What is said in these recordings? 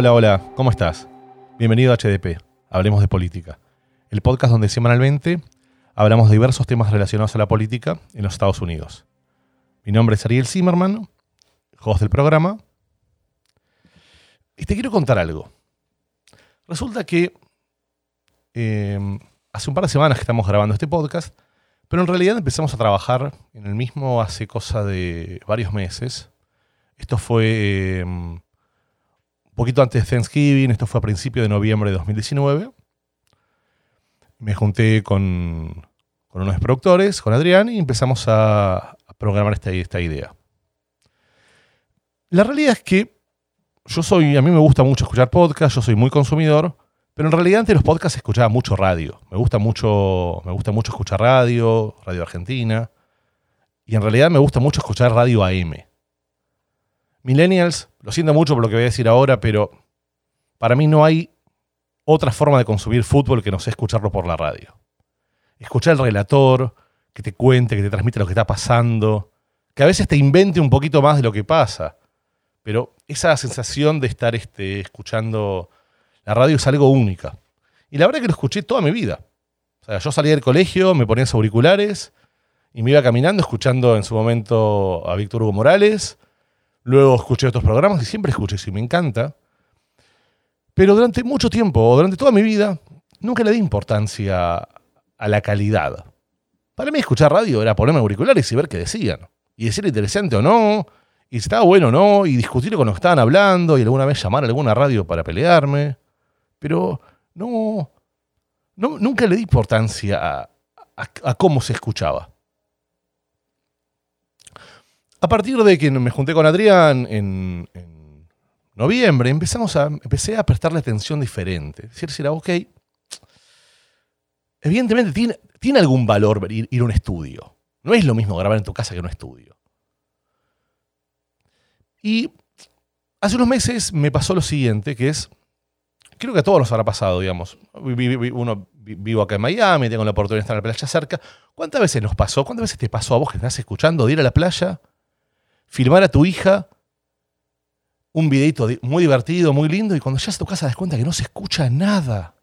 Hola, hola, ¿cómo estás? Bienvenido a HDP, Hablemos de Política, el podcast donde semanalmente hablamos de diversos temas relacionados a la política en los Estados Unidos. Mi nombre es Ariel Zimmerman, host del programa, y te quiero contar algo. Resulta que eh, hace un par de semanas que estamos grabando este podcast, pero en realidad empezamos a trabajar en el mismo hace cosa de varios meses. Esto fue em, poquito antes de Thanksgiving, esto fue a principios de noviembre de 2019. Me junté con, con unos productores, con Adrián, y empezamos a, programar esta, idea. La realidad es que yo soy, a mí me gusta mucho escuchar podcasts, yo soy muy consumidor, pero en realidad antes los podcasts escuchaba mucho radio. Me gusta mucho, me gusta mucho escuchar radio, radio argentina. Y en realidad me gusta mucho escuchar radio AM. Millennials, lo siento mucho por lo que voy a decir ahora, pero para mí no hay otra forma de consumir fútbol que no sea escucharlo por la radio. Escuchar al relator, que te cuente, que te transmite lo que está pasando, que a veces te invente un poquito más de lo que pasa. Pero esa sensación de estar este, escuchando la radio es algo única. Y la verdad que lo escuché toda mi vida. O sea, yo salía del colegio, me ponía auriculares y me iba caminando escuchando en su momento a Víctor Hugo Morales. Luego escuché otros programas y siempre escuché y me encanta. Pero durante mucho tiempo, durante toda mi vida, nunca le di importancia a la calidad. Para mí escuchar radio era ponerme auriculares y ver qué decían. Y decir interesante o no, y si estaba bueno o no, y discutir con lo que estaban hablando, y alguna vez llamar a alguna radio para pelearme pero no, nunca le di importancia a, cómo se escuchaba. A partir de que me junté con Adrián en, noviembre, empezamos a, empecé a prestarle atención diferente. Es decir, ok, evidentemente tiene, tiene algún valor ir, ir, a un estudio. No es lo mismo grabar en tu casa que en un estudio. Y hace unos meses me pasó lo siguiente, que es, creo que a todos nos habrá pasado, digamos. Uno vivo acá en Miami, tengo la oportunidad de estar en la playa cerca. ¿Cuántas veces nos pasó? ¿Cuántas veces te pasó a vos que estás escuchando de ir a la playa, filmar a tu hija, un videito muy divertido, muy lindo, y cuando llegas a tu casa das cuenta que no se escucha nada?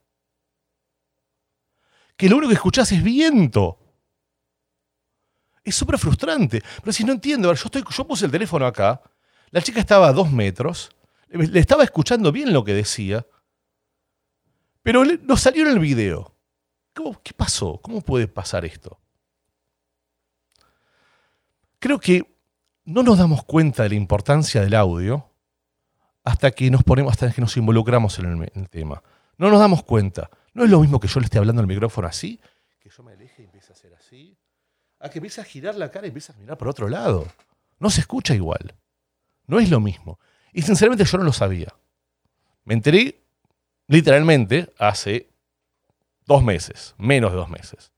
Que lo único que escuchás es viento. Es súper frustrante. Pero si no entiendo, yo, estoy, yo puse el teléfono acá, la chica estaba a dos metros, le estaba escuchando bien lo que decía, pero nos salió en el video. ¿Qué pasó? ¿Cómo puede pasar esto? Creo que no nos damos cuenta de la importancia del audio hasta que nos ponemos, hasta que nos involucramos en el, tema. No nos damos cuenta. No es lo mismo que yo le esté hablando al micrófono así, que yo me aleje y empiece a hacer así, a que empiece a girar la cara y empiece a mirar por otro lado. No se escucha igual. No es lo mismo. Y sinceramente yo no lo sabía. Me enteré literalmente hace dos meses, menos de dos meses.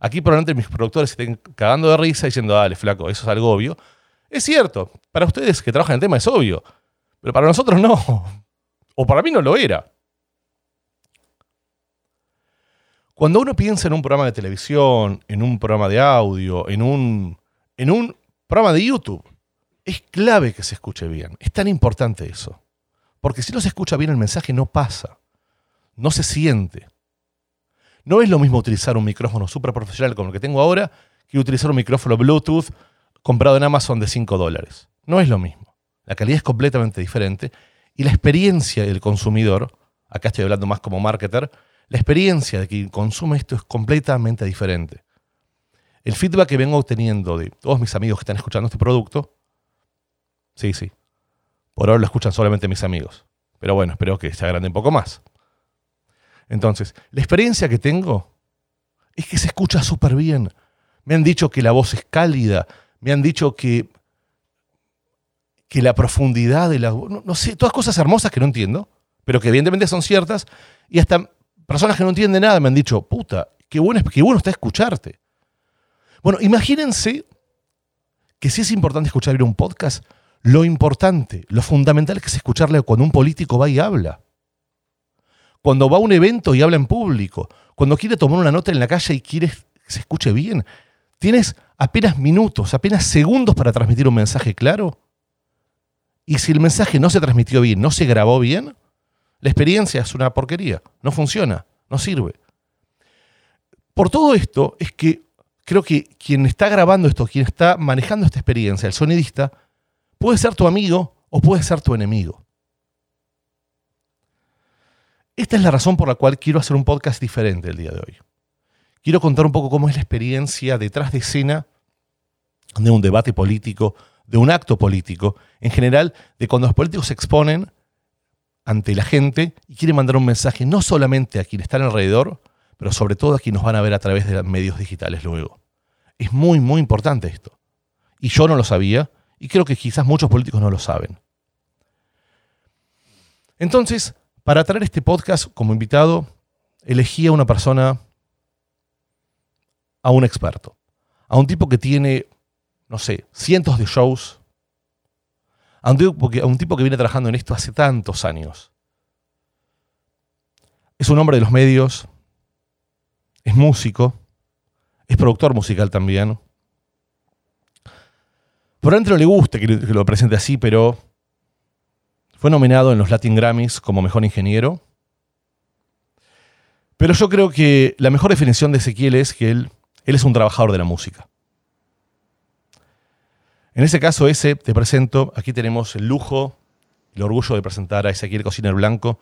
Aquí probablemente mis productores estén cagando de risa diciendo, dale, flaco, eso es algo obvio. Es cierto, para ustedes que trabajan en el tema es obvio, pero para nosotros no. O para mí no lo era. Cuando uno piensa en un programa de televisión, en un programa de audio, en un, en un programa de YouTube, es clave que se escuche bien. Es tan importante eso. Porque si no se escucha bien el mensaje no pasa no se siente. No es lo mismo utilizar un micrófono súper profesional como el que tengo ahora que utilizar un micrófono Bluetooth comprado en Amazon de 5 dólares. No es lo mismo. La calidad es completamente diferente y la experiencia del consumidor, acá estoy hablando más como marketer, la experiencia de quien consume esto es completamente diferente. El feedback que vengo obteniendo de todos mis amigos que están escuchando este producto, sí, sí, por ahora lo escuchan solamente mis amigos. Pero bueno, espero que se agrande un poco más. Entonces, la experiencia que tengo es que se escucha súper bien. Me han dicho que la voz es cálida, me han dicho que, que la profundidad de la voz, no, sé, todas cosas hermosas que no entiendo, pero que evidentemente son ciertas, y hasta personas que no entienden nada me han dicho, puta, qué bueno, qué bueno está escucharte. Bueno, imagínense que si es importante escuchar un podcast, lo importante, lo fundamental que es escucharle cuando un político va y habla cuando va a un evento y habla en público, cuando quiere tomar una nota en la calle y quiere que se escuche bien. Tienes apenas minutos, apenas segundos para transmitir un mensaje claro. Y si el mensaje no se transmitió bien, no se grabó bien, La experiencia es una porquería, no funciona, no sirve. Por todo esto es que creo que quien está grabando esto, quien está manejando esta experiencia, el sonidista, puede ser tu amigo o puede ser tu enemigo. Esta es la razón por la cual quiero hacer un podcast diferente el día de hoy. Quiero contar un poco cómo es la experiencia detrás de escena de un debate político, de un acto político, en general, de cuando los políticos se exponen ante la gente y quieren mandar un mensaje no solamente a quienes están alrededor, pero sobre todo a quienes nos van a ver a través de medios digitales luego. Es muy, muy importante esto. Y yo no lo sabía, y creo que quizás muchos políticos no lo saben. Entonces, para traer este podcast como invitado, elegí a una persona, a un experto, a un tipo que tiene no sé, cientos de shows. A un, tipo, que viene trabajando en esto hace tantos años. Es un hombre de los medios, es músico, es productor musical también. Por dentro le gusta que lo presente así, pero fue nominado en los Latin Grammys como mejor ingeniero. Pero yo creo que la mejor definición de Ezequiel es que él, él es un trabajador de la música. En ese caso, ese te presento, aquí tenemos el lujo, el orgullo de presentar a Ezequiel Cociner Blanco.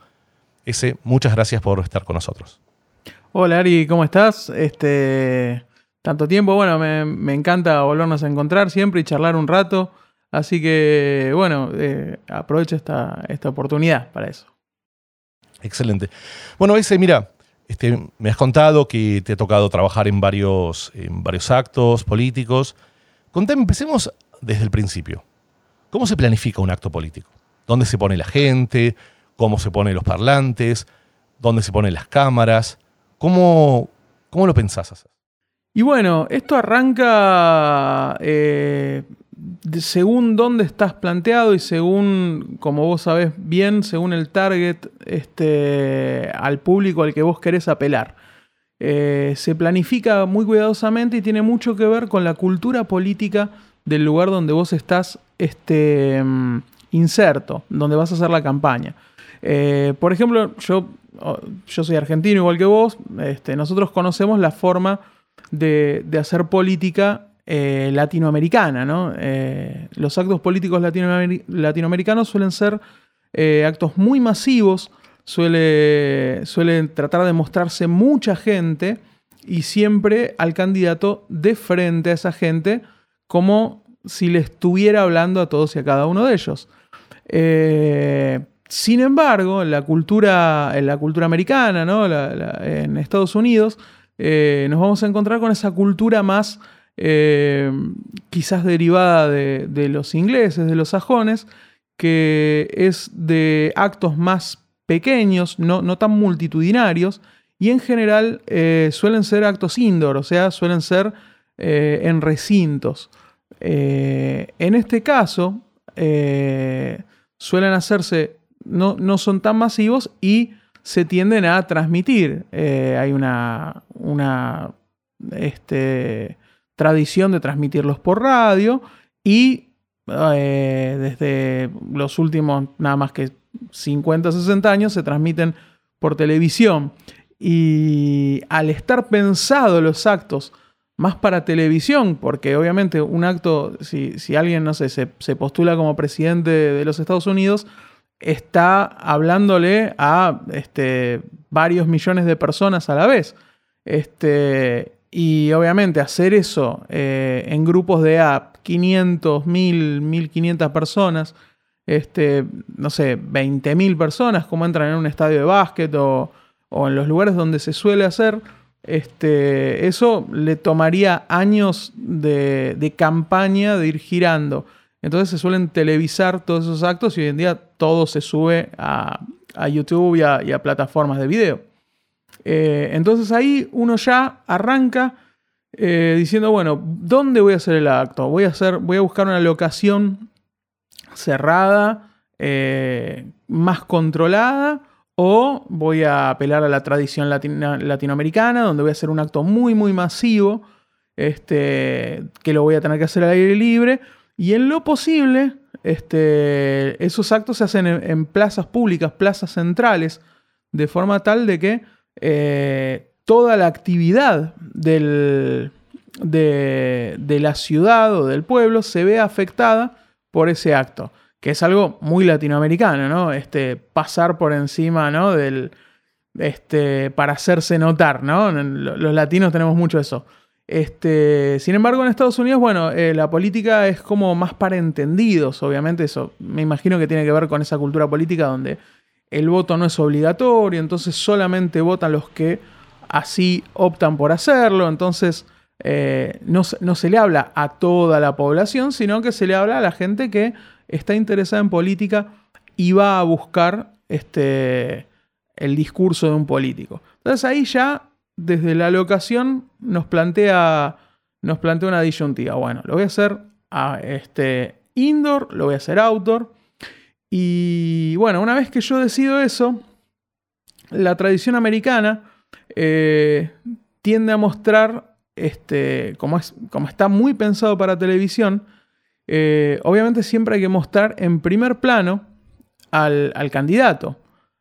Ese, muchas gracias por estar con nosotros. Hola Ari, ¿cómo estás? Este, tanto tiempo, bueno, me, encanta volvernos a encontrar siempre y charlar un rato. Así que, bueno, eh, aprovecho esta, esta oportunidad para eso. Excelente. Bueno, ese, mira, este, me has contado que te ha tocado trabajar en varios, actos políticos. Contame, empecemos desde el principio. ¿Cómo se planifica un acto político? ¿Dónde se pone la gente? ¿Cómo se ponen los parlantes? ¿Dónde se ponen las cámaras? ¿Cómo, cómo lo pensás? Y bueno, esto arranca eh, según dónde estás planteado y según, como vos sabés bien, según el target este, al público al que vos querés apelar. Eh, se planifica muy cuidadosamente y tiene mucho que ver con la cultura política del lugar donde vos estás este, mm, inserto, donde vas a hacer la campaña. Eh, por ejemplo, yo, oh, yo soy argentino igual que vos, este, nosotros conocemos la forma de, hacer política eh, latinoamericana. ¿no? Eh, los actos políticos latinoamericanos suelen ser actos muy masivos, suele, suelen tratar de mostrarse mucha gente y siempre al candidato de frente a esa gente como si le estuviera hablando a todos y a cada uno de ellos. Eh, sin embargo, en la cultura, en la cultura americana, en Estados Unidos, eh, nos vamos a encontrar con esa cultura más eh, quizás derivada de, los ingleses, de los sajones, que es de actos más pequeños, no, no tan multitudinarios, y en general suelen ser actos indoor, o sea, suelen ser eh, en recintos. Eh, en este caso, eh, suelen hacerse, no, no, son tan masivos y se tienden a transmitir. hay una, una este, tradición de transmitirlos por radio y desde los últimos nada más que 50, 60 años se transmiten por televisión. Y al estar pensados los actos más para televisión, porque obviamente un acto, si, alguien, no sé, se, postula como presidente de los Estados Unidos, está hablándole a este, varios millones de personas a la vez. Este, y obviamente hacer eso eh, en grupos de a 500, 1000, 1500 personas, este, no sé, 20.000 personas, como entran en un estadio de básquet o, o en los lugares donde se suele hacer, este, eso le tomaría años de, campaña de ir girando. Entonces se suelen televisar todos esos actos y hoy en día todo se sube a, YouTube y a, plataformas de video. Eh, entonces ahí uno ya arranca eh, diciendo, bueno, ¿dónde voy a hacer el acto? Voy a, hacer, voy a buscar una locación cerrada, eh, más controlada, o voy a apelar a la tradición latinoamericana, donde voy a hacer un acto muy, muy masivo, este, que lo voy a tener que hacer al aire libre. Y en lo posible, este, esos actos se hacen en, plazas públicas, plazas centrales, de forma tal de que eh, toda la actividad de, la ciudad o del pueblo se vea afectada por ese acto, que es algo muy latinoamericano, ¿no? Este, pasar por encima, ¿no? Del, este, para hacerse notar, ¿no? Los latinos tenemos mucho eso. Este, sin embargo, en Estados Unidos, bueno, eh, la política es como más para entendidos, obviamente eso me imagino que tiene que ver con esa cultura política donde el voto no es obligatorio, entonces solamente votan los que así optan por hacerlo, entonces eh, no, no, se le habla a toda la población, sino que se le habla a la gente que está interesada en política y va a buscar este, el discurso de un político. Entonces ahí ya desde la locación nos plantea, nos plantea una disyuntiva. Bueno, lo voy a hacer a este indoor, lo voy a hacer outdoor. Y bueno, una vez que yo decido eso, la tradición americana eh, tiende a mostrar, este, como, es, como está muy pensado para televisión, eh, obviamente siempre hay que mostrar en primer plano al, al candidato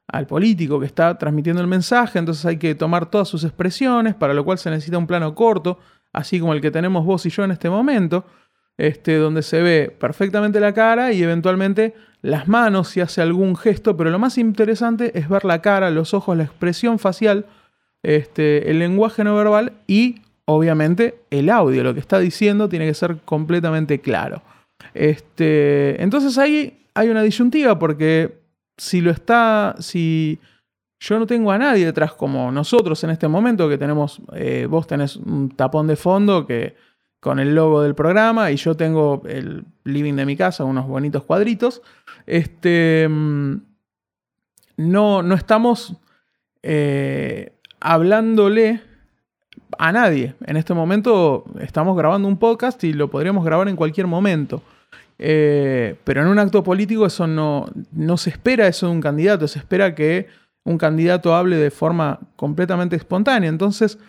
al político que está transmitiendo el mensaje, entonces hay que tomar todas sus expresiones, para lo cual se necesita un plano corto, así como el que tenemos vos y yo en este momento, este, donde se ve perfectamente la cara y eventualmente las manos si hace algún gesto, pero lo más interesante es ver la cara, los ojos, la expresión facial, este, el lenguaje no verbal y obviamente el audio, lo que está diciendo tiene que ser completamente claro. Este, entonces ahí hay una disyuntiva porque si lo está, si yo no tengo a nadie detrás como nosotros en este momento, que tenemos, eh, vos tenés un tapón de fondo que con el logo del programa y yo tengo el living de mi casa, unos bonitos cuadritos, este, mm, no, no estamos eh, hablándole a nadie. En este momento estamos grabando un podcast y lo podríamos grabar en cualquier momento. Eh, pero en un acto político eso no, no se espera eso de un candidato, se espera que un candidato hable de forma completamente espontánea. Entonces,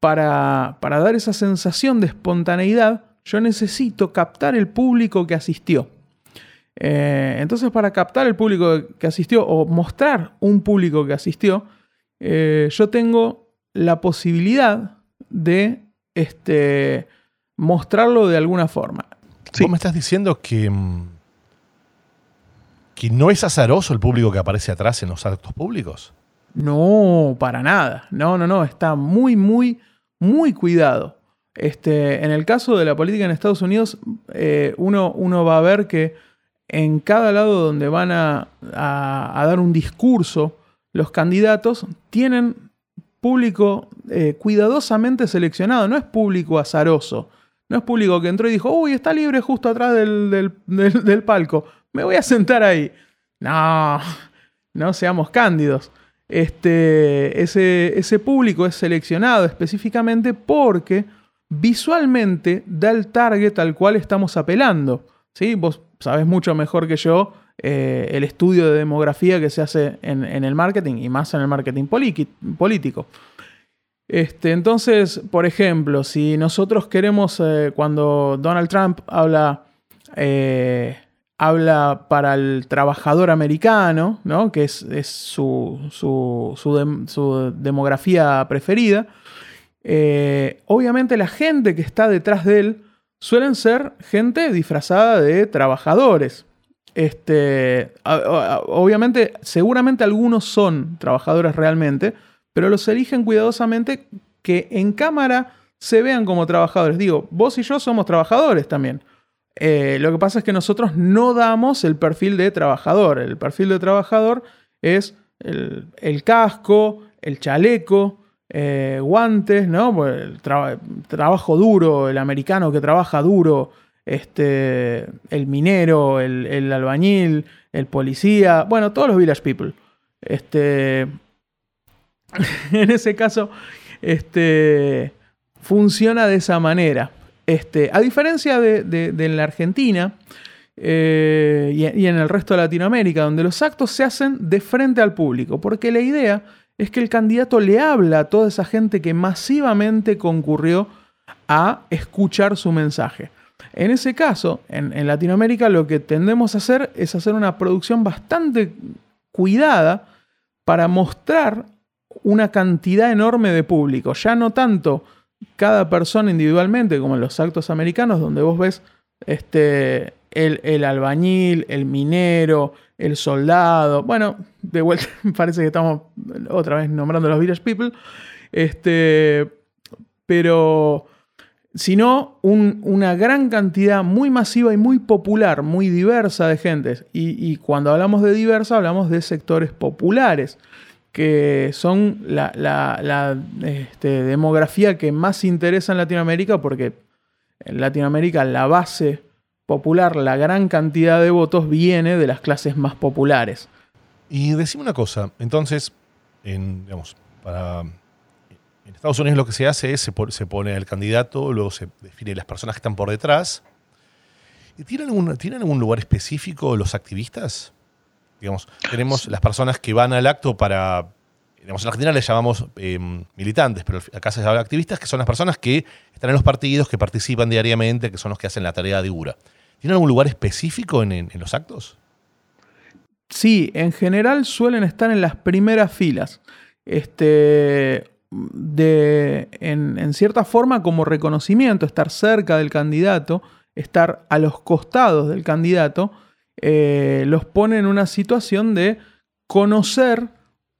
para, para dar esa sensación de espontaneidad, yo necesito captar el público que asistió. Eh, entonces, para captar el público que asistió o mostrar un público que asistió, eh, yo tengo la posibilidad de este, mostrarlo de alguna forma. Vos me estás diciendo que, mm, que no es azaroso el público que aparece atrás en los actos públicos. No, para nada. No, no, no. Está muy, muy, muy cuidado. Este, en el caso de la política en Estados Unidos, eh, uno, uno, va a ver que en cada lado donde van a, dar un discurso, los candidatos tienen público eh, cuidadosamente seleccionado, no es público azaroso. No es público que entró y dijo, uy, está libre justo atrás del, palco. Me voy a sentar ahí. No, no seamos cándidos. Este, ese, ese público es seleccionado específicamente porque visualmente da el target al cual estamos apelando. ¿sí? Vos sabés mucho mejor que yo eh, el estudio de demografía que se hace en, en, el marketing y más en el marketing político. Este, entonces, por ejemplo, si nosotros queremos, eh, cuando Donald Trump habla, eh, habla para el trabajador americano, ¿no? que es, su, demografía preferida, eh, obviamente la gente que está detrás de él suelen ser gente disfrazada de trabajadores. Este, obviamente, seguramente algunos son trabajadores realmente, pero los eligen cuidadosamente que en cámara se vean como trabajadores. Digo, vos y yo somos trabajadores también. Eh, lo que pasa es que nosotros no damos el perfil de trabajador. El perfil de trabajador es el, casco, el chaleco, eh, guantes, ¿no? El trabajo duro, el americano que trabaja duro, este, el minero, el, el, albañil, el policía, bueno, todos los village people. Este, en ese caso, este, funciona de esa manera. Este, a diferencia de, la Argentina eh, y, en el resto de Latinoamérica, donde los actos se hacen de frente al público, porque la idea es que el candidato le habla a toda esa gente que masivamente concurrió a escuchar su mensaje. En ese caso, en, Latinoamérica lo que tendemos a hacer es hacer una producción bastante cuidada para mostrar una cantidad enorme de público. Ya no tanto cada persona individualmente como en los actos americanos, donde vos ves este, el, el, albañil, el minero, el soldado. Bueno, de vuelta parece que estamos otra vez nombrando a los Village People. Este, pero sino una gran cantidad muy masiva y muy popular, muy diversa de gentes. Y, cuando hablamos de diversa, hablamos de sectores populares, que son la, este, demografía que más interesa en Latinoamérica, porque en Latinoamérica la base popular, la gran cantidad de votos viene de las clases más populares. Y decime una cosa, entonces, en, en Estados Unidos lo que se hace es se pone, el candidato, luego se define las personas que están por detrás. ¿Tienen ¿Tienen algún lugar específico los activistas? Digamos, tenemos las personas que van al acto para. Digamos, en Argentina les llamamos em, militantes, pero acá se llama activistas, que son las personas que están en los partidos, que participan diariamente, que son los que hacen la tarea dura. ¿Tienen algún lugar específico en, en los actos? Sí, en general suelen estar en las primeras filas. Este, de, en, cierta forma, como reconocimiento, estar cerca del candidato, estar a los costados del candidato, eh, los pone en una situación de conocer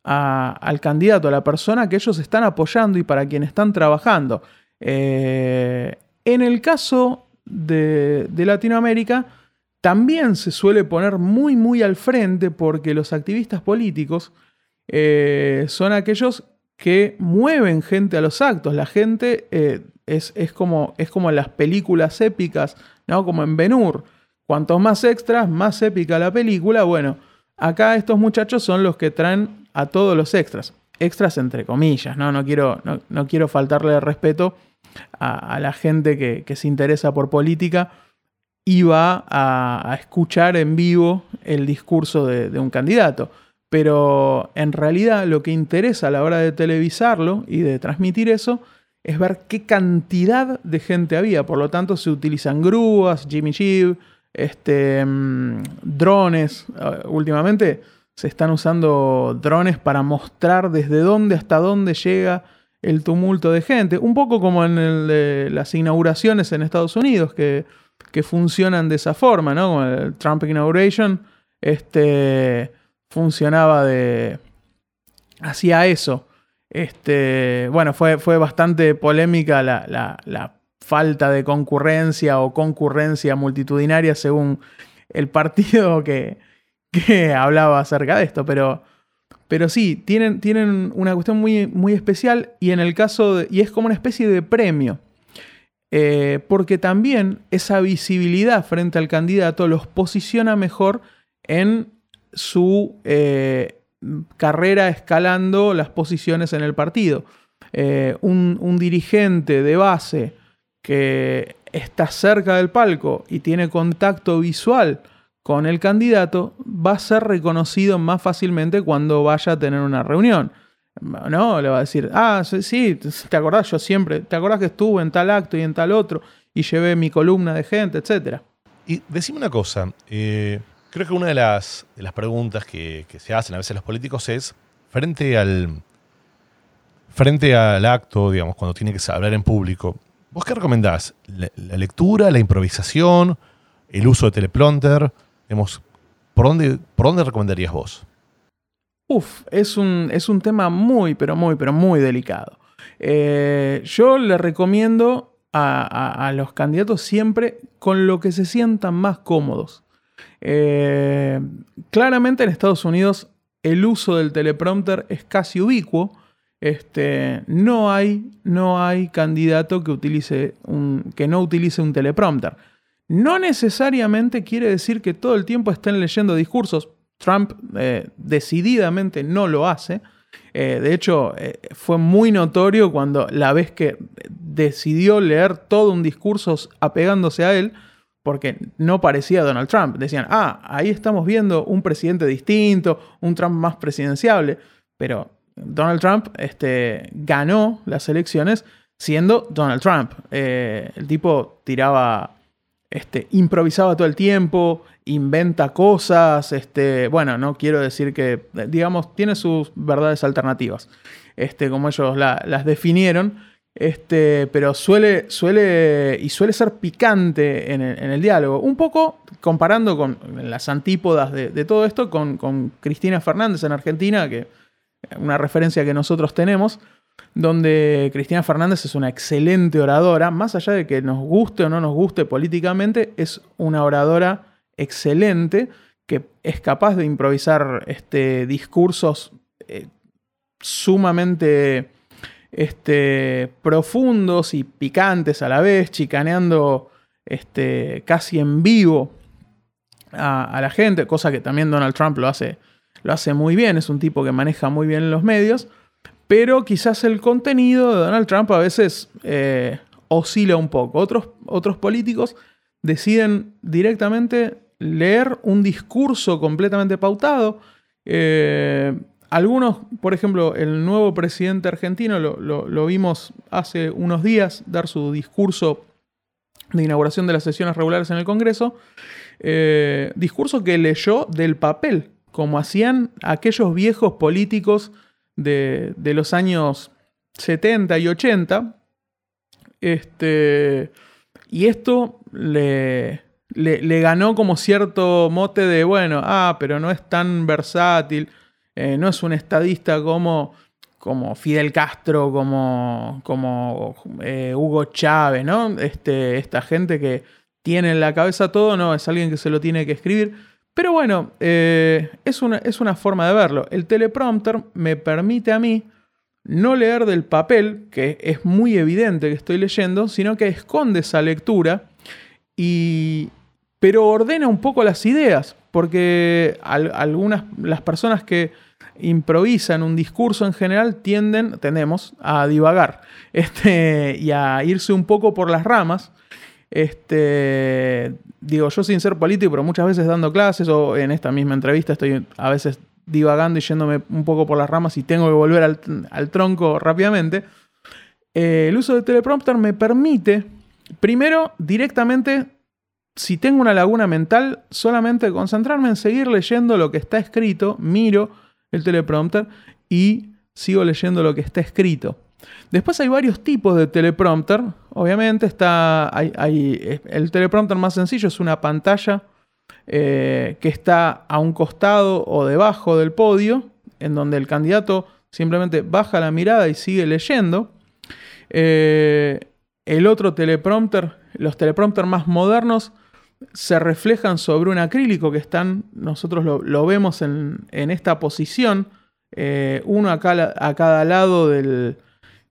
al candidato, a la persona que ellos están apoyando y para quien están trabajando. Eh, en el caso de, Latinoamérica, también se suele poner muy, muy al frente porque los activistas políticos eh, son aquellos que mueven gente a los actos. La gente eh, es, como, es como en las películas épicas, ¿no? Como en Ben-Hur. Cuantos más extras, más épica la película. Bueno, acá estos muchachos son los que traen a todos los extras. Extras entre comillas, ¿no? No quiero, no, quiero faltarle respeto a, la gente que, se interesa por política y va a, escuchar en vivo el discurso de un candidato pero en realidad lo que interesa a la hora de televisarlo y de transmitir eso es ver qué cantidad de gente había. Por lo tanto, se utilizan grúas, Jimmy Jeep, este, mm, drones. Uh, últimamente se están usando drones para mostrar desde dónde hasta dónde llega el tumulto de gente. Un poco como en el de las inauguraciones en Estados Unidos, que, que funcionan de esa forma, ¿no? Como el Trump Inauguration. Este funcionaba de. hacía eso. Este, bueno, fue, fue bastante polémica la, falta de concurrencia o concurrencia multitudinaria según el partido que, que hablaba acerca de esto, pero, pero sí, tienen, tienen una cuestión muy, muy especial y en el caso de, y es como una especie de premio, eh, porque también esa visibilidad frente al candidato los posiciona mejor en su eh, carrera escalando las posiciones en el partido. Eh, un, dirigente de base que está cerca del palco y tiene contacto visual con el candidato va a ser reconocido más fácilmente cuando vaya a tener una reunión. No, le va a decir, ah, sí, te acordás, yo siempre, te acordás que estuve en tal acto y en tal otro y llevé mi columna de gente, etc. Y decime una cosa, eh, Creo que una de las, de las preguntas que, se hacen a veces los políticos es, frente al, frente al acto, digamos, cuando tiene que hablar en público, ¿vos qué recomendás? ¿La, lectura, la improvisación, el uso de teleprompter? Digamos, ¿por dónde, ¿por dónde recomendarías vos? Uf, es un, es un tema muy, pero muy, pero muy delicado. Eh, yo le recomiendo a, los candidatos siempre con lo que se sientan más cómodos. Eh, claramente en Estados Unidos el uso del teleprompter es casi ubicuo. Este, no, hay, no hay candidato que, utilice que no utilice un teleprompter. No necesariamente quiere decir que todo el tiempo estén leyendo discursos. Trump eh, decididamente no lo hace. Eh, de hecho, fue muy notorio cuando la vez que decidió leer todo un discurso apegándose a él, porque no parecía Donald Trump. Decían, ah, ahí estamos viendo un presidente distinto, un Trump más presidenciable. Pero Donald Trump este, ganó las elecciones siendo Donald Trump. Eh, el tipo tiraba este, improvisaba todo el tiempo, inventa cosas, este, bueno, no quiero decir que, digamos, tiene sus verdades alternativas, este, como ellos las definieron, este, pero suele, suele, y suele ser picante en el, diálogo, un poco comparando con las antípodas de, todo esto con, con Cristina Fernández en Argentina, que una referencia que nosotros tenemos, donde Cristina Fernández es una excelente oradora, más allá de que nos guste o no nos guste políticamente, es una oradora excelente que es capaz de improvisar este, discursos eh, sumamente este, profundos y picantes a la vez, chicaneando este, casi en vivo a, a, la gente, cosa que también Donald Trump lo hace, lo hace muy bien, es un tipo que maneja muy bien los medios pero quizás el contenido de Donald Trump a veces eh, oscila un poco. Otros, otros políticos deciden directamente leer un discurso completamente pautado. Eh, algunos, por ejemplo, el nuevo presidente argentino, lo, vimos hace unos días dar su discurso de inauguración de las sesiones regulares en el Congreso, eh, discurso que leyó del papel, como hacían aquellos viejos políticos de, los años 70 y 80. Este, y esto le, le, ganó como cierto mote de, bueno, ah, pero no es tan versátil, eh, no es un estadista como, como Fidel Castro, como, como eh, Hugo Chávez, ¿no? Este, esta gente que tiene en la cabeza todo, no, es alguien que se lo tiene que escribir. Pero bueno, eh, es, una, es una forma de verlo. El teleprompter me permite a mí no leer del papel, que es muy evidente que estoy leyendo, sino que esconde esa lectura, y, pero ordena un poco las ideas, porque algunas, las personas que improvisan un discurso en general tienden, tendemos a divagar este, y a irse un poco por las ramas. Este, digo, yo sin ser político, pero muchas veces dando clases o en esta misma entrevista estoy a veces divagando y yéndome un poco por las ramas y tengo que volver al, tronco rápidamente. Eh, el uso de teleprompter me permite, primero, directamente, si tengo una laguna mental, solamente concentrarme en seguir leyendo lo que está escrito, miro el teleprompter y sigo leyendo lo que está escrito. Después hay varios tipos de teleprompter. Obviamente está. El teleprompter más sencillo es una pantalla eh, que está a un costado o debajo del podio, en donde el candidato simplemente baja la mirada y sigue leyendo. Eh, el otro teleprompter, los teleprompter más modernos, se reflejan sobre un acrílico que están, nosotros lo, vemos en, esta posición, eh, uno a cada lado del,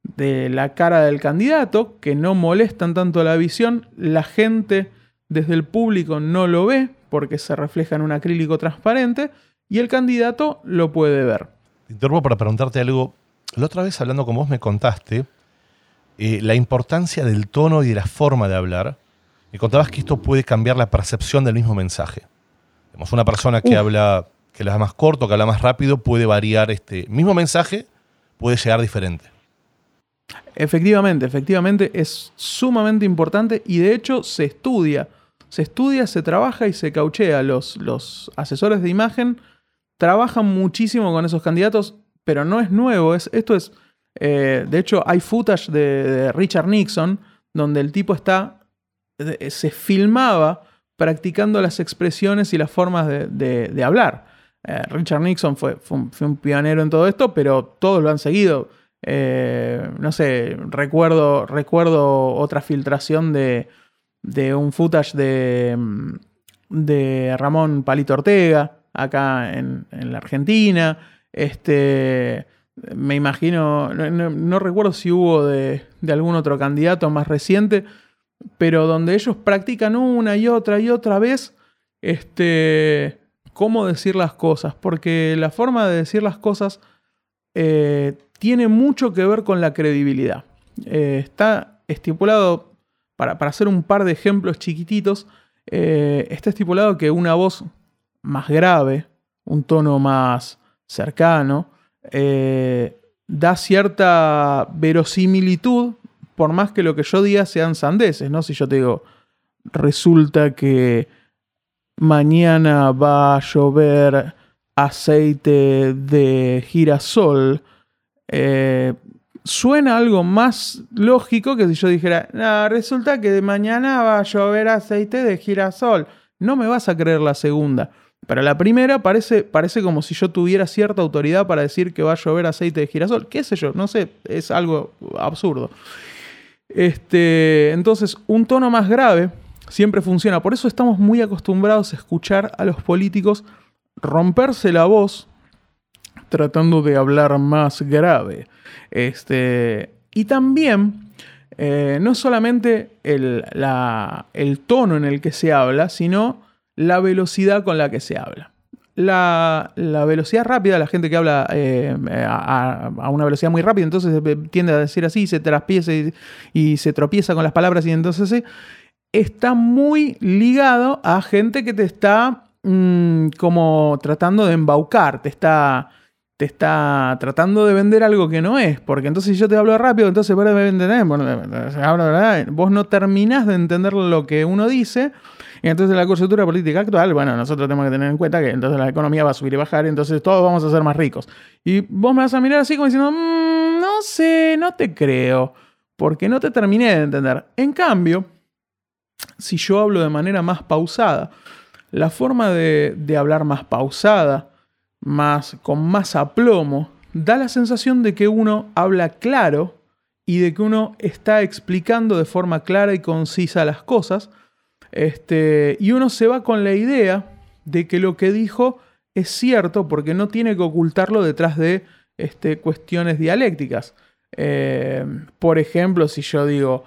de la cara del candidato, que no molestan tanto la visión, la gente desde el público no lo ve porque se refleja en un acrílico transparente y el candidato lo puede ver. Te interrumpo para preguntarte algo. La otra vez hablando con vos me contaste eh, la importancia del tono y de la forma de hablar. Me contabas que esto puede cambiar la percepción del mismo mensaje. Tenemos una persona que habla que habla más corto, que habla más rápido, puede variar este mismo mensaje, puede llegar diferente. Efectivamente, efectivamente es sumamente importante y de hecho se estudia. Se estudia, se trabaja y se cauchea. Los, los asesores de imagen trabajan muchísimo con esos candidatos, pero no es nuevo. Es, esto es. Eh, de hecho, hay footage de, Richard Nixon donde el tipo está. se filmaba practicando las expresiones y las formas de, hablar. Eh, Richard Nixon fue, fue un pionero en todo esto, pero todos lo han seguido. Eh, no sé, recuerdo, recuerdo otra filtración de, de un footage de, mm, de Ramón Palito Ortega, acá en, la Argentina. Este, me imagino, no, recuerdo si hubo de, de, algún otro candidato más reciente, pero donde ellos practican una y otra y otra vez este, cómo decir las cosas, porque la forma de decir las cosas eh, tiene mucho que ver con la credibilidad. Eh, está estipulado, para, hacer un par de ejemplos chiquititos, eh, está estipulado que una voz más grave, un tono más cercano, eh, da cierta verosimilitud, por más que lo que yo diga sean sandeces, ¿no? Si yo te digo, resulta que mañana va a llover aceite de girasol, eh, suena algo más lógico que si yo dijera, resulta que mañana va a llover aceite de girasol. No me vas a creer la segunda. Pero la primera parece, parece como si yo tuviera cierta autoridad para decir que va a llover aceite de girasol. ¿Qué sé yo? No sé, es algo absurdo. Este, entonces, un tono más grave siempre funciona. Por eso estamos muy acostumbrados a escuchar a los políticos romperse la voz tratando de hablar más grave. Este, y también, eh, no solamente el, el tono en el que se habla, sino la velocidad con la que se habla. La, velocidad rápida, la gente que habla eh, a, una velocidad muy rápida, entonces tiende a decir así, se traspieza y, se tropieza con las palabras y entonces está muy ligado a gente que te está mm, como tratando de embaucar, te está, te está tratando de vender algo que no es, porque entonces si yo te hablo rápido, entonces vos no terminás de entender lo que uno dice y entonces la coyuntura política actual, bueno, nosotros tenemos que tener en cuenta que entonces la economía va a subir y bajar, y entonces todos vamos a ser más ricos. Y vos me vas a mirar así como diciendo, mm, no sé, no te creo, porque no te terminé de entender. En cambio, si yo hablo de manera más pausada, la forma de hablar más pausada, más, con más aplomo, da la sensación de que uno habla claro y de que uno está explicando de forma clara y concisa las cosas, este, y uno se va con la idea de que lo que dijo es cierto porque no tiene que ocultarlo detrás de este, cuestiones dialécticas. Eh, por ejemplo, si yo digo,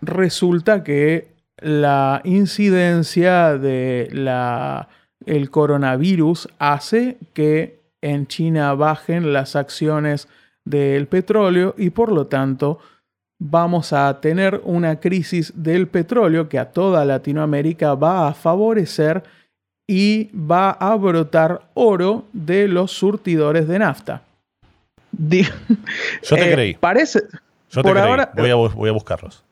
resulta que la incidencia de la, el coronavirus hace que en China bajen las acciones del petróleo y por lo tanto vamos a tener una crisis del petróleo que a toda Latinoamérica va a favorecer y va a brotar oro de los surtidores de nafta. Yo te eh, creí. Parece. Yo te creí. Voy, a, buscarlos.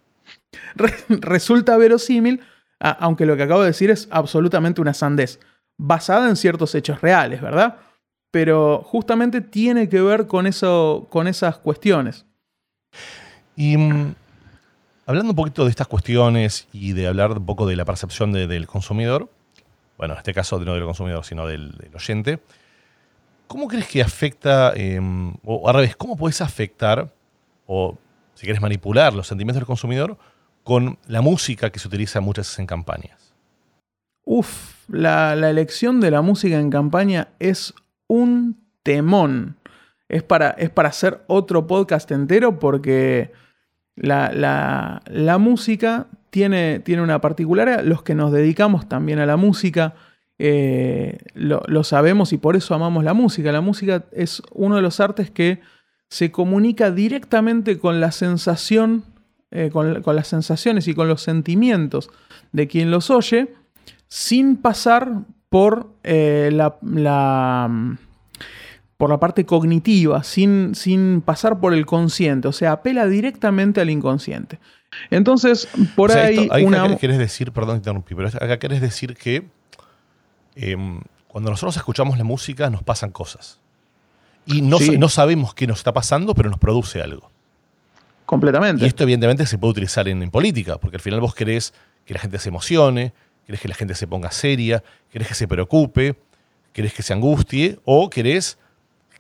resulta verosímil, aunque lo que acabo de decir es absolutamente una sandez, basada en ciertos hechos reales, ¿verdad? Pero justamente tiene que ver con, eso, con esas cuestiones. Y mm, hablando un poquito de estas cuestiones y de hablar un poco de la percepción del consumidor, bueno, en este caso no del consumidor, sino del, oyente, ¿cómo crees que afecta, em, o al revés, cómo puedes afectar, o si quieres manipular los sentimientos del consumidor con la música que se utiliza muchas veces en campañas? Uf, la, la elección de la música en campaña es un temón. Es para, es para hacer otro podcast entero porque la, música tiene, tiene, una particularidad. Los que nos dedicamos también a la música eh, lo, sabemos y por eso amamos la música. La música es uno de los artes que se comunica directamente con la sensación, eh, con, las sensaciones y con los sentimientos de quien los oye, sin pasar por eh, la por la parte cognitiva, sin, sin pasar por el consciente, o sea, apela directamente al inconsciente. Entonces, por ahí... una... querés decir, perdón, interrumpí, pero acá querés decir que em, cuando nosotros escuchamos la música nos pasan cosas. Y no, no sabemos qué nos está pasando, pero nos produce algo. Completamente. Y esto evidentemente se puede utilizar en, en, política, porque al final vos querés que la gente se emocione, querés que la gente se ponga seria, querés que se preocupe, querés que se angustie, o querés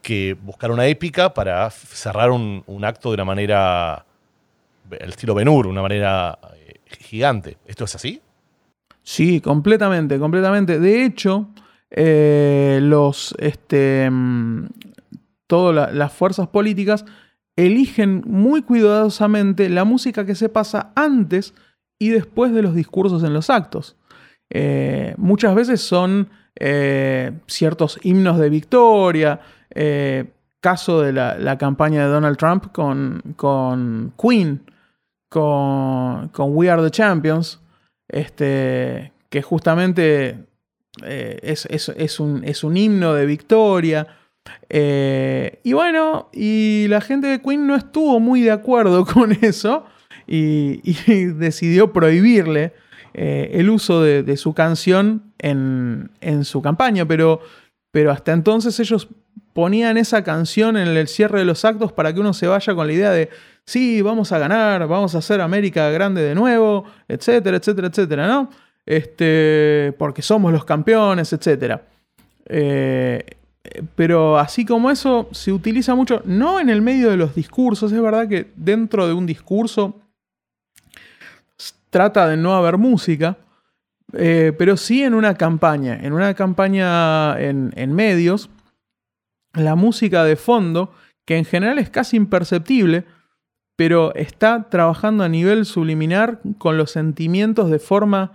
que buscar una épica para cerrar un, acto de una manera, el estilo Benur, una manera eh, gigante. ¿Esto es así? Sí, completamente, completamente. De hecho, eh, los, este, mm, todas las fuerzas políticas eligen muy cuidadosamente la música que se pasa antes y después de los discursos en los actos. Eh, muchas veces son ciertos himnos de victoria, eh, caso de la, campaña de Donald Trump con, con Queen, con, We Are the Champions, este, que justamente eh, es, un, himno de victoria. Eh, y bueno, y la gente de Queen no estuvo muy de acuerdo con eso y, decidió prohibirle eh, el uso de, su canción en, su campaña, pero, pero hasta entonces ellos ponían esa canción en el cierre de los actos para que uno se vaya con la idea de, sí, vamos a ganar, vamos a hacer América grande de nuevo, etcétera, etcétera, etcétera, ¿no? Este, porque somos los campeones, etcétera. Eh, pero así como eso, se utiliza mucho, no en el medio de los discursos, es verdad que dentro de un discurso trata de no haber música, eh, pero sí en una campaña, en una campaña en, medios, la música de fondo, que en general es casi imperceptible, pero está trabajando a nivel subliminar con los sentimientos de forma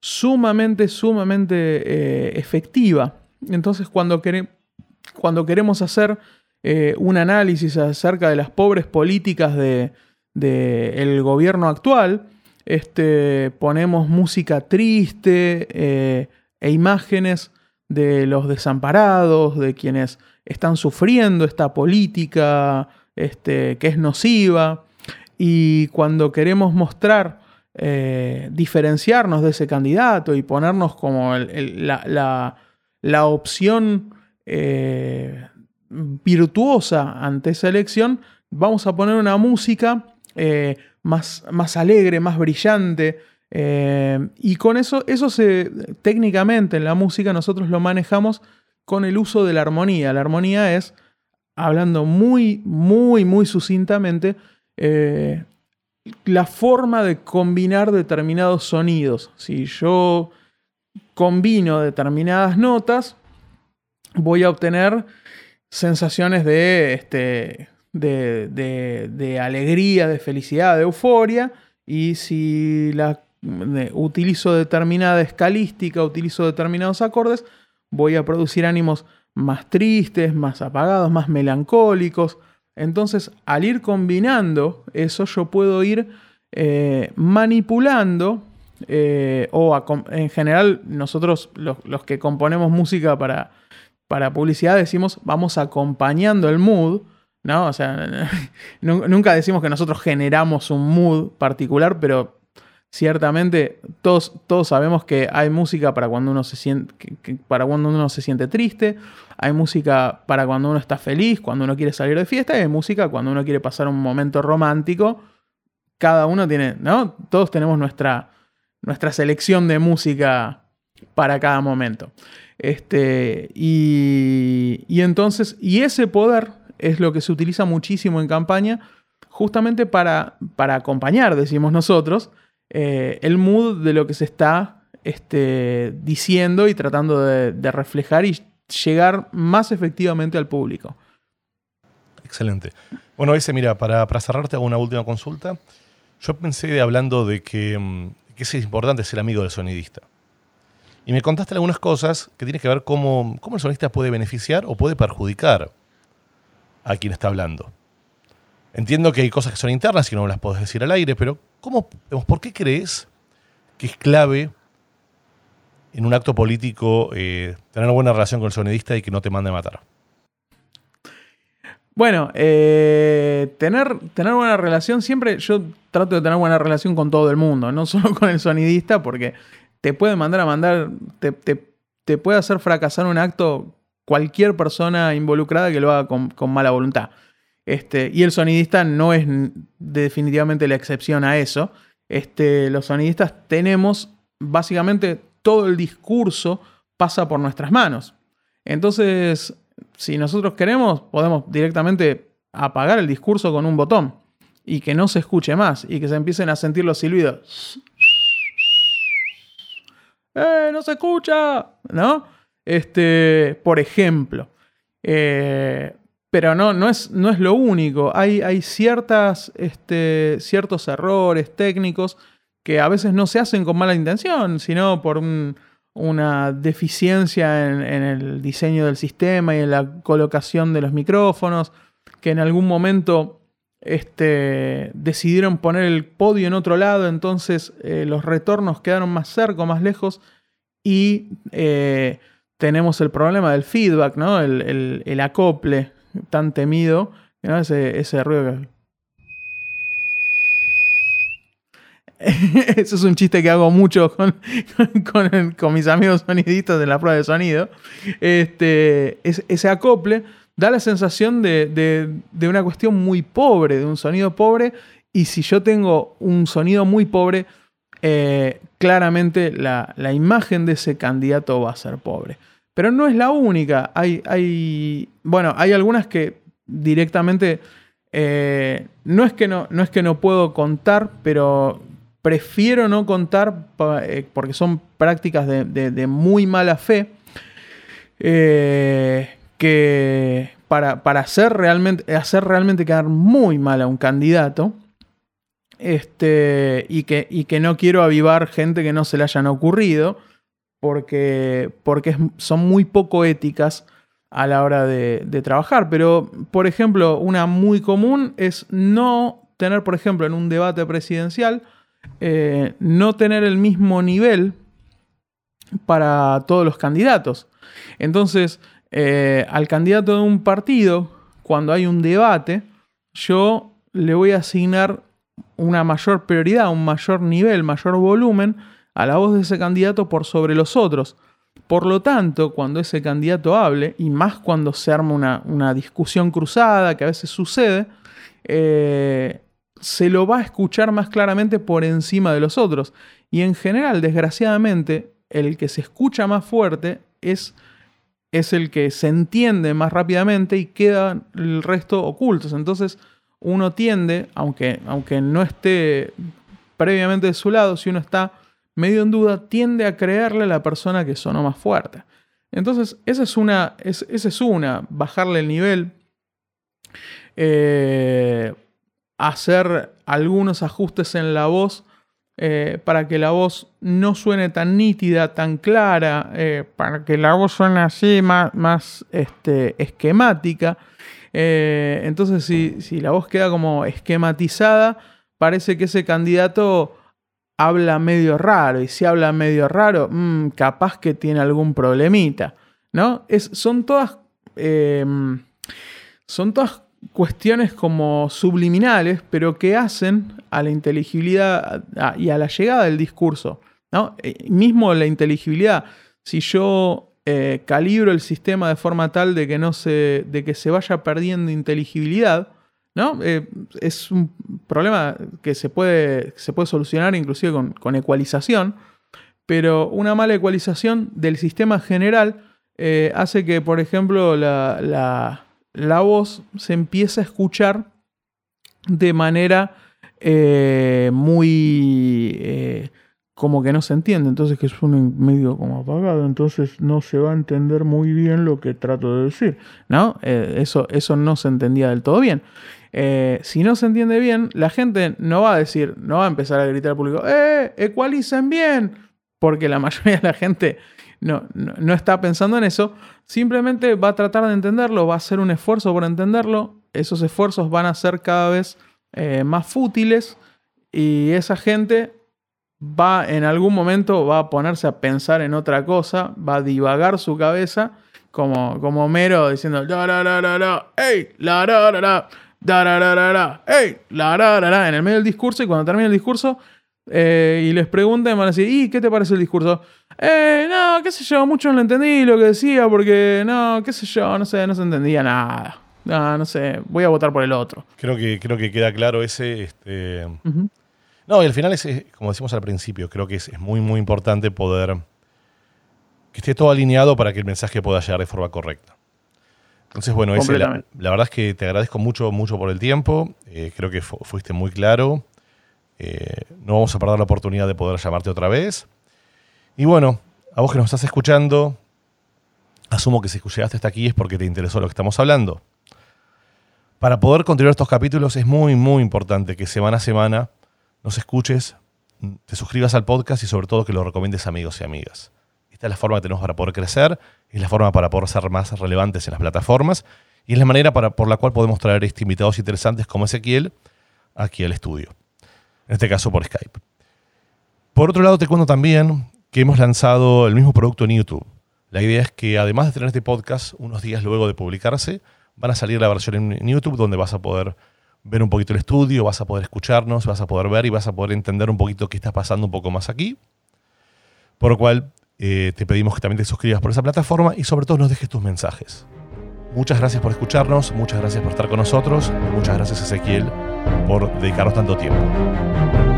sumamente, sumamente eh, efectiva. Entonces cuando, queremos hacer eh, un análisis acerca de las pobres políticas del de, gobierno actual, este, ponemos música triste eh, e imágenes de los desamparados, de quienes están sufriendo esta política este, que es nociva. Y cuando queremos mostrar, eh, diferenciarnos de ese candidato y ponernos como la, la, opción eh, virtuosa ante esa elección, vamos a poner una música más, más alegre, más brillante. Eh, y con eso, eso se, técnicamente en la música nosotros lo manejamos con el uso de la armonía. La armonía es, hablando muy, muy, muy sucintamente, eh, la forma de combinar determinados sonidos. Si yo combino determinadas notas, voy a obtener sensaciones de este, de, alegría, de felicidad, de euforia, y si la, utilizo determinada escalística, utilizo determinados acordes, voy a producir ánimos más tristes, más apagados, más melancólicos. Entonces, al ir combinando eso, yo puedo ir eh, manipulando, eh, o en general nosotros los, que componemos música para, para publicidad decimos, vamos acompañando el mood, ¿no? O sea, nunca decimos que nosotros generamos un mood particular, pero ciertamente todos, todos sabemos que hay música para cuando uno se siente para cuando uno se siente triste, hay música para cuando uno está feliz, cuando uno quiere salir de fiesta, y hay música cuando uno quiere pasar un momento romántico. Cada uno tiene, ¿no? Todos tenemos nuestra, nuestra selección de música para cada momento. Este, y, y entonces, y ese poder es lo que se utiliza muchísimo en campaña, justamente para, para acompañar, decimos nosotros, eh, el mood de lo que se está este, diciendo y tratando de, reflejar y llegar más efectivamente al público. Excelente. Bueno, ese, mira, para, para cerrarte hago una última consulta. Yo pensé hablando de que, mm, que, es importante ser amigo del sonidista. Y me contaste algunas cosas que tienen que ver cómo, cómo el sonidista puede beneficiar o puede perjudicar a quien está hablando. Entiendo que hay cosas que son internas y no las puedes decir al aire, pero ¿cómo, ¿por qué crees que es clave en un acto político eh, tener una buena relación con el sonidista y que no te mande a matar? Bueno, eh, tener, tener buena relación, siempre yo trato de tener buena relación con todo el mundo, no solo con el sonidista, porque te puede mandar a mandar, te, te puede hacer fracasar un acto cualquier persona involucrada que lo haga con, mala voluntad. Este, y el sonidista no es definitivamente la excepción a eso. Este, los sonidistas tenemos básicamente todo el discurso pasa por nuestras manos. Entonces, si nosotros queremos, podemos directamente apagar el discurso con un botón y que no se escuche más y que se empiecen a sentir los silbidos. ¡Eh, no se escucha! ¿No? Este, por ejemplo. Eh, pero no, no, es, no es lo único. Hay, hay ciertas, este, ciertos errores técnicos que a veces no se hacen con mala intención, sino por una deficiencia en, el diseño del sistema y en la colocación de los micrófonos, que en algún momento este, decidieron poner el podio en otro lado, entonces eh, los retornos quedaron más cerca, más lejos, y eh, tenemos el problema del feedback, ¿no? El, acople tan temido, ese, ruido Eso es un chiste que hago mucho con, con, mis amigos sonidistas en la prueba de sonido. Este, ese acople da la sensación de, una cuestión muy pobre, de un sonido pobre. Y si yo tengo un sonido muy pobre, eh, claramente la, imagen de ese candidato va a ser pobre. Pero no es la única. Hay, hay bueno, hay algunas que directamente eh, no, es que no, no es que no puedo contar, pero prefiero no contar eh, porque son prácticas de, muy mala fe. que para, hacer, realmente, hacer realmente quedar muy mal a un candidato. Este, y, que, y que no quiero avivar gente que no se le hayan ocurrido, porque, porque son muy poco éticas a la hora de, trabajar. Pero, por ejemplo, una muy común es no tener, por ejemplo, en un debate presidencial, eh, no tener el mismo nivel para todos los candidatos. Entonces, eh, al candidato de un partido, cuando hay un debate, yo le voy a asignar una mayor prioridad, un mayor nivel, mayor volumen a la voz de ese candidato por sobre los otros. Por lo tanto, cuando ese candidato hable, y más cuando se arma una, discusión cruzada, que a veces sucede, eh, se lo va a escuchar más claramente por encima de los otros. Y en general, desgraciadamente, el que se escucha más fuerte es es el que se entiende más rápidamente y queda el resto ocultos. Entonces uno tiende, aunque, aunque no esté previamente de su lado, si uno está medio en duda, tiende a creerle a la persona que sonó más fuerte. Entonces, esa es una, esa es una bajarle el nivel, eh, hacer algunos ajustes en la voz eh, para que la voz no suene tan nítida, tan clara, eh, para que la voz suene así, más, más este, esquemática. Entonces, si, la voz queda como esquematizada, parece que ese candidato habla medio raro. Y si habla medio raro, mm, capaz que tiene algún problemita. ¿No? Es, son todas. son todas cuestiones como subliminales, pero que hacen a la inteligibilidad y a la llegada del discurso. ¿no? Eh, mismo la inteligibilidad, si yo eh, calibro el sistema de forma tal de que, no se, de que se vaya perdiendo inteligibilidad, ¿no? Eh, es un problema que se puede, se puede solucionar inclusive con, ecualización, pero una mala ecualización del sistema general hace que, por ejemplo, la la voz se empieza a escuchar de manera eh, muy... Eh, como que no se entiende, entonces que es un medio como apagado, entonces no se va a entender muy bien lo que trato de decir, ¿no? Eh, eso, eso no se entendía del todo bien. si no se entiende bien, la gente no va a decir, no va a empezar a gritar al público, ¡eh! ¡Ecualicen bien! Porque la mayoría de la gente no, no, está pensando en eso, simplemente va a tratar de entenderlo, va a hacer un esfuerzo por entenderlo, esos esfuerzos van a ser cada vez eh, más fútiles y esa gente va en algún momento va a ponerse a pensar en otra cosa, va a divagar su cabeza como, como Homero diciendo la la la la la, ey, la la la la, la la la la, ey, la la la la, en el medio del discurso y cuando termina el discurso eh, y les preguntan, van a decir, ¿y qué te parece el discurso? Eh, no, qué sé yo, mucho no lo entendí lo que decía, porque no, qué sé yo, no sé, no se entendía nada. No, no sé, voy a votar por el otro. Creo que, creo que queda claro ese. Este... No, y al final, es, como decimos al principio, creo que es, muy, muy importante poder que esté todo alineado para que el mensaje pueda llegar de forma correcta. Entonces, bueno, ese, la, verdad es que te agradezco mucho, mucho por el tiempo. Eh, creo que fuiste muy claro. Eh, no vamos a perder la oportunidad de poder llamarte otra vez. Y bueno, a vos que nos estás escuchando, asumo que si llegaste hasta aquí es porque te interesó lo que estamos hablando. Para poder continuar estos capítulos es muy, muy importante que semana a semana nos escuches, te suscribas al podcast y sobre todo que lo recomiendes a amigos y amigas. Esta es la forma que tenemos para poder crecer, es la forma para poder ser más relevantes en las plataformas y es la manera para, por la cual podemos traer este invitados interesantes como Ezequiel aquí al estudio en este caso por Skype. Por otro lado, te cuento también que hemos lanzado el mismo producto en YouTube. La idea es que además de tener este podcast, unos días luego de publicarse, van a salir la versión en YouTube donde vas a poder ver un poquito el estudio, vas a poder escucharnos, vas a poder ver y vas a poder entender un poquito qué está pasando un poco más aquí. Por lo cual, eh, te pedimos que también te suscribas por esa plataforma y sobre todo nos dejes tus mensajes. Muchas gracias por escucharnos, muchas gracias por estar con nosotros muchas gracias Ezequiel por dedicarnos tanto tiempo.